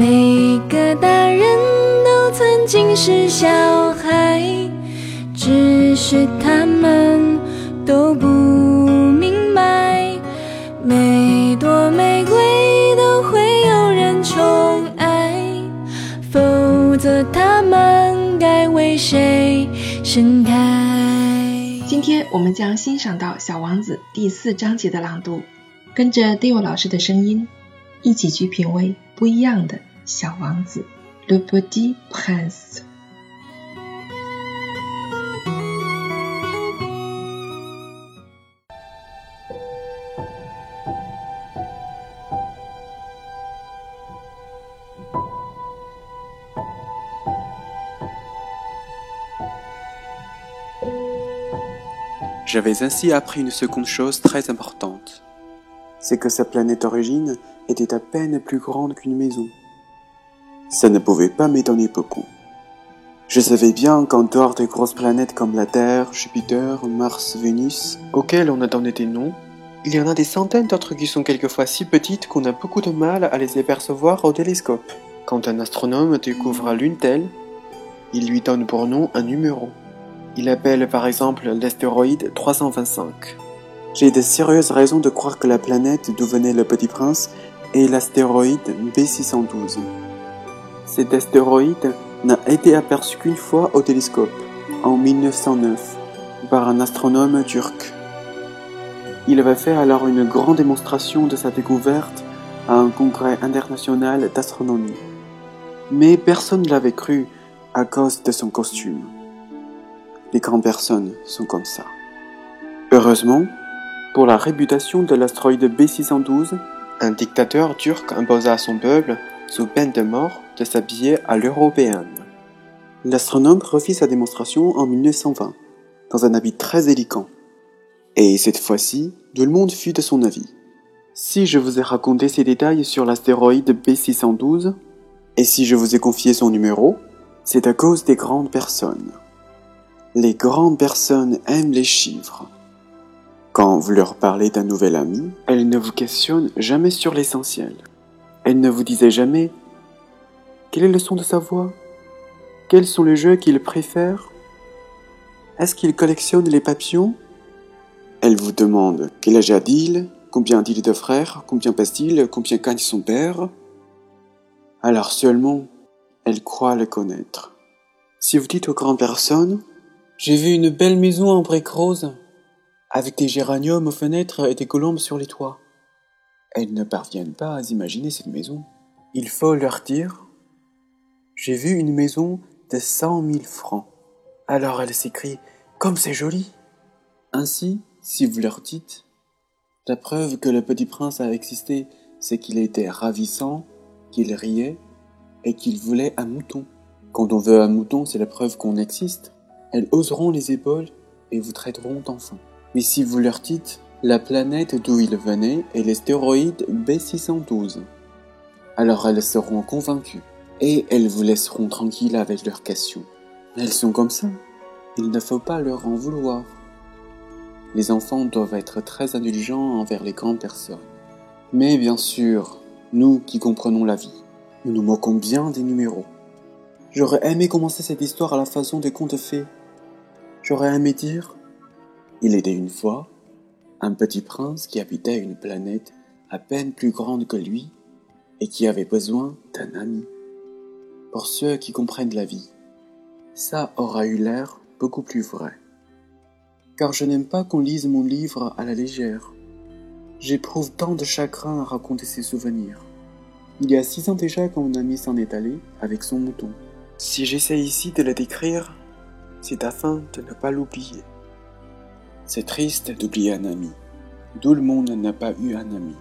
每个大人都曾经是小孩，只是他们都不明白，每朵玫瑰都会有人宠爱，否则他们该为谁盛开？今天我们将欣赏到《小王子》第四章节的朗读，跟着 Dio 老师的声音，一起去品味不一样的。小王子，Le Petit Prince。J'avais ainsi appris une seconde chose très importante. C'est que sa planète d'origine était à peine plus grande qu'une maison. Ça ne pouvait pas m'étonner beaucoup. Je savais bien qu'en dehors des grosses planètes comme la Terre, Jupiter, Mars, Vénus, auxquelles on a donné des noms, il y en a des centaines d'autres qui sont quelquefois si petites qu'on a beaucoup de mal à les apercevoir au télescope. Quand un astronome découvre l'une telle, il lui donne pour nom un numéro. Il appelle par exemple l'astéroïde 325. J'ai de sérieuses raisons de croire que la planète d'où venait le petit prince est l'astéroïde B612. Cet astéroïde n'a été aperçu qu'une fois au télescope, en 1909, par un astronome turc. Il avait fait alors une grande démonstration de sa découverte à un congrès international d'astronomie. Mais personne ne l'avait cru à cause de son costume. Les grandes personnes sont comme ça. Heureusement, pour la réputation de l'astéroïde B612, un dictateur turc imposa à son peuple sous peine de mort, de s'habiller à l'européenne. L'astronome refit sa démonstration en 1920, dans un habit très élégant. Et cette fois-ci, tout le monde fut de son avis. Si je vous ai raconté ces détails sur l'astéroïde B612, et si je vous ai confié son numéro, c'est à cause des grandes personnes. Les grandes personnes aiment les chiffres. Quand vous leur parlez d'un nouvel ami, elles ne vous questionnent jamais sur l'essentiel. Elle ne vous disait jamais quel est le son de sa voix Quels sont les jeux qu'il préfère Est-ce qu'il collectionne les papillons? Elle vous demande quel âge a-t-il Combien a-t-il de frères Combien pèse-t-il Combien gagne son père? Alors seulement, elle croit le connaître. Si vous dites aux grandes personnes J'ai vu une belle maison en briques roses, avec des géraniums aux fenêtres et des colombes sur les toits. Elles ne parviennent pas à imaginer cette maison. Il faut leur dire J'ai vu une maison de cent mille francs. Alors elles s'écrient Comme c'est joli Ainsi, si vous leur dites La preuve que le petit prince a existé, c'est qu'il était ravissant, qu'il riait et qu'il voulait un mouton. Quand on veut un mouton, c'est la preuve qu'on existe. Elles oseront les épaules et vous traiteront d'enfant. Mais si vous leur dites la planète d'où il venait est l'astéroïde B612. Alors elles seront convaincues et elles vous laisseront tranquille avec leurs questions. Elles sont comme ça. Il ne faut pas leur en vouloir. Les enfants doivent être très indulgents envers les grandes personnes. Mais bien sûr, nous qui comprenons la vie, nous nous moquons bien des numéros. J'aurais aimé commencer cette histoire à la façon des contes fées. J'aurais aimé dire Il était une fois un petit prince qui habitait une planète à peine plus grande que lui et qui avait besoin d'un ami. Pour ceux qui comprennent la vie, ça aura eu l'air beaucoup plus vrai. Car je n'aime pas qu'on lise mon livre à la légère. J'éprouve tant de chagrin à raconter ces souvenirs. Il y a six ans déjà quand mon ami s'en est allé avec son mouton. Si j'essaie ici de le décrire, c'est afin de ne pas l'oublier. C'est triste d'oublier un ami. Tout le monde n'a pas eu un ami.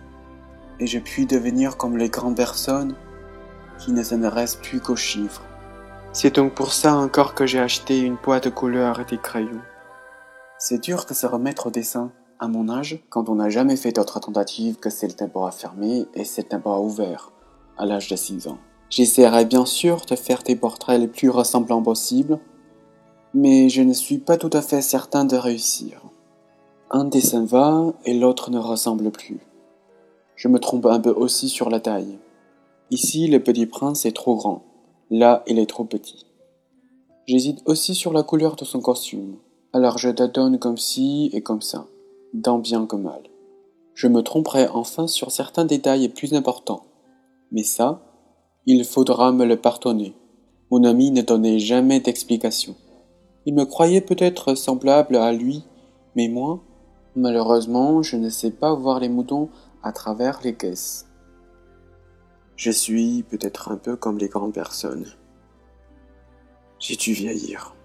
Et je puis devenir comme les grandes personnes qui ne s'intéressent plus qu'aux chiffres. C'est donc pour ça encore que j'ai acheté une boîte de couleurs et des crayons. C'est dur de se remettre au dessin à mon âge quand on n'a jamais fait d'autre tentative que celle d'un bras fermé et celle d'un bras ouvert à l'âge de 6 ans. J'essaierai bien sûr de faire des portraits les plus ressemblants possibles, mais je ne suis pas tout à fait certain de réussir. Un dessin va et l'autre ne ressemble plus. Je me trompe un peu aussi sur la taille. Ici, le petit prince est trop grand. Là, il est trop petit. J'hésite aussi sur la couleur de son costume. Alors je tâtonne comme ci et comme ça, dans bien comme mal. Je me tromperai enfin sur certains détails plus importants. Mais ça, il faudra me le pardonner. Mon ami ne donnait jamais d'explication. Il me croyait peut-être semblable à lui, mais moi, malheureusement, je ne sais pas voir les moutons à travers les caisses. Je suis peut-être un peu comme les grandes personnes. J'ai dû vieillir.